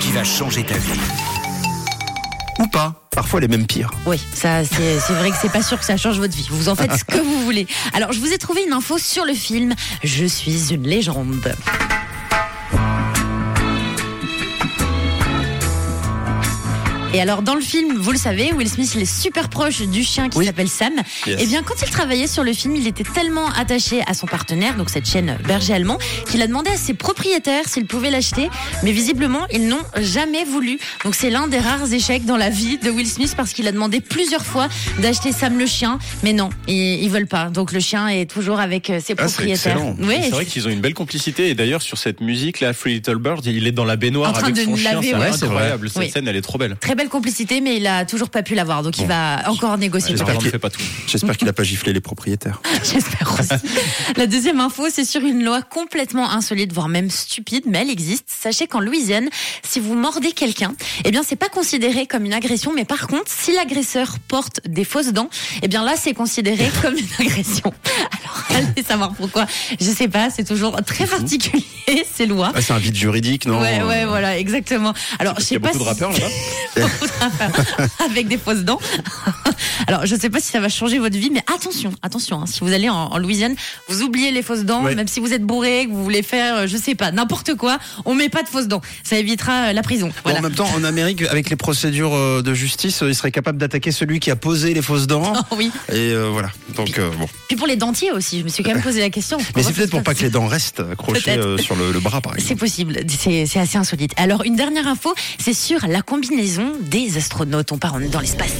qui va changer ta vie. Ou pas. Parfois les mêmes pires. Oui, ça c'est c'est vrai que c'est pas sûr que ça change votre vie. Vous en faites ce que vous voulez. Alors je vous ai trouvé une info sur le film Je suis une légende. Et alors dans le film, vous le savez, Will Smith il est super proche du chien qui Oui. s'appelle Sam. Yes. Et bien quand il travaillait sur le film, il était tellement attaché à son partenaire, donc cette chaîne berger allemand, qu'il a demandé à ses propriétaires s'ils pouvaient l'acheter. Mais visiblement, ils n'ont jamais voulu. Donc c'est l'un des rares échecs dans la vie de Will Smith parce qu'il a demandé plusieurs fois d'acheter Sam le chien, mais non, ils, ils veulent pas. Donc le chien est toujours avec euh, ses Ah, c'est propriétaires. Oui, C'est vrai qu'ils ont une belle complicité et d'ailleurs sur cette musique là, Free Little Bird, il est dans la baignoire En train avec de son chien, c'est ouais. c'est vrai. incroyable. Cette Oui. scène, elle est trop belle. Très belle complicité, mais il a toujours pas pu l'avoir, donc il va encore négocier. J'espère qu'il- fait pas tout. J'espère qu'il a pas giflé les propriétaires. J'espère aussi. La deuxième info, c'est sur une loi complètement insolite, voire même stupide, mais elle existe. Sachez qu'en Louisiane, si vous mordez quelqu'un, eh bien, c'est pas considéré comme une agression, mais par contre, si l'agresseur porte des fausses dents, eh bien là, c'est considéré comme une agression. Alors, allez savoir pourquoi. Je sais pas, c'est toujours très particulier, ces lois. Ah, c'est un vide juridique, non? Ouais, ouais, voilà, exactement. Alors, je sais qu'il y a pas beaucoup de rappeurs là-bas. avec des fausses dents. Alors, je sais pas si ça va changer votre vie, mais attention, attention. hein, si vous allez en, en Louisiane, vous oubliez les fausses dents, Ouais. même si vous êtes bourré, que vous voulez faire, euh, je sais pas, n'importe quoi, on met pas de fausses dents. Ça évitera euh, la prison. Bon, en même temps, en Amérique, avec les procédures euh, de justice, il serait capable d'attaquer celui qui a posé les fausses dents. Oh, oui. Et euh, voilà. Donc euh, bon. Puis pour les dentiers aussi, je me suis quand même posé la question. Mais c'est peut-être pour pas que les dents restent accrochées euh, sur le, le bras, par C'est exemple. possible, c'est c'est assez insolite. Alors, une dernière info, c'est sur la combinaison des astronautes. On part dans l'espace.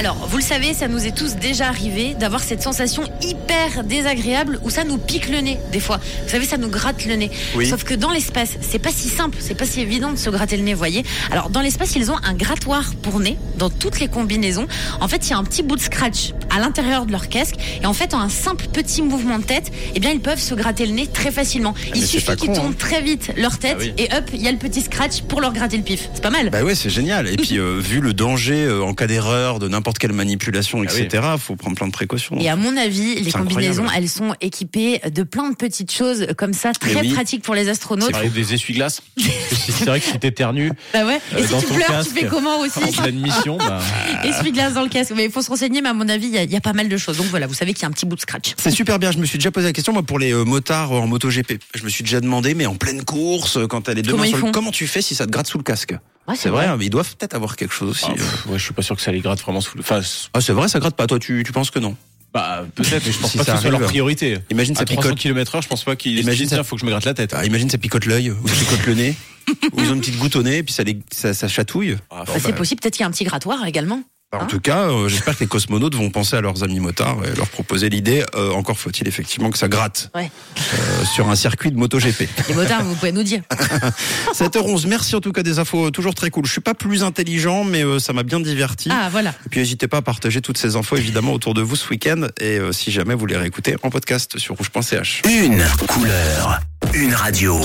Alors, vous le savez, ça nous est tous déjà arrivé d'avoir cette sensation hyper désagréable où ça nous pique le nez, des fois. Vous savez, ça nous gratte le nez. Oui. Sauf que dans l'espace, c'est pas si simple, c'est pas si évident de se gratter le nez, voyez. Alors, dans l'espace, ils ont un grattoir pour nez dans toutes les combinaisons. En fait, il y a un petit bout de scratch à l'intérieur de leur casque. Et en fait, en un simple petit mouvement de tête, eh bien, ils peuvent se gratter le nez très facilement. Il Ah, mais c'est suffit qu'ils tournent hein. très vite leur tête Ah oui. et hop, il y a le petit scratch pour leur gratter le pif. C'est pas mal. Bah ouais, c'est génial. Et puis, euh, vu le danger euh, en cas d'erreur de n'importe quelle manipulation, Ah oui. etc., faut prendre plein de précautions. Et à mon avis, les C'est combinaisons, incroyable. elles sont équipées de plein de petites choses comme ça, très oui. pratiques pour les astronautes. Avec des essuie-glaces. c'est vrai que si t'éternues Bah ouais. Et Euh, si tu pleures, casque, tu fais comment aussi en pleine mission, bah, Essuie-glace dans le casque. Mais il faut se renseigner, mais à mon avis, il y, a- il y a pas mal de choses. Donc voilà, vous savez qu'il y a un petit bout de scratch. C'est super bien. Je me suis déjà posé la question moi pour les euh, motards euh, en MotoGP. Je me suis déjà demandé, mais en pleine course, euh, quand elle est deux mains sur le- comment tu fais si ça te gratte sous le casque? Ouais, C'est vrai, hein, mais ils doivent peut-être avoir quelque chose aussi. ah, euh. pff, ouais, je suis pas sûr que ça les gratte vraiment sous le. Enfin, Ah, c'est vrai, ça gratte pas. Toi, tu, tu penses que non? Bah, peut-être, mais je pense Si pas ça que ce soit leur arrive. priorité. Imagine ça À 300 picote. km heure, je pense pas qu'ils Imagine ça- ça, faut que je me gratte la tête. Ah, Imagine ça picote l'œil ou ça picote le nez. ou ils ont une petite goutte au nez et puis ça, les, ça, ça chatouille. Ah, Bah, c'est possible, peut-être qu'il y a un petit grattoir également. En Hein tout cas, euh, j'espère que les cosmonautes vont penser à leurs amis motards et leur proposer l'idée. euh, encore faut-il effectivement que ça gratte Ouais. euh, sur un circuit de MotoGP. Les motards, vous pouvez nous dire. 7h11, merci en tout cas des infos euh, toujours très cool. Je suis pas plus intelligent, mais euh, ça m'a bien diverti. Ah, voilà. Et puis n'hésitez pas à partager toutes ces infos évidemment autour de vous ce week-end. Et euh, si jamais vous les réécoutez en podcast sur rouge.ch. Une couleur, une radio.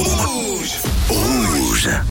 Rouge.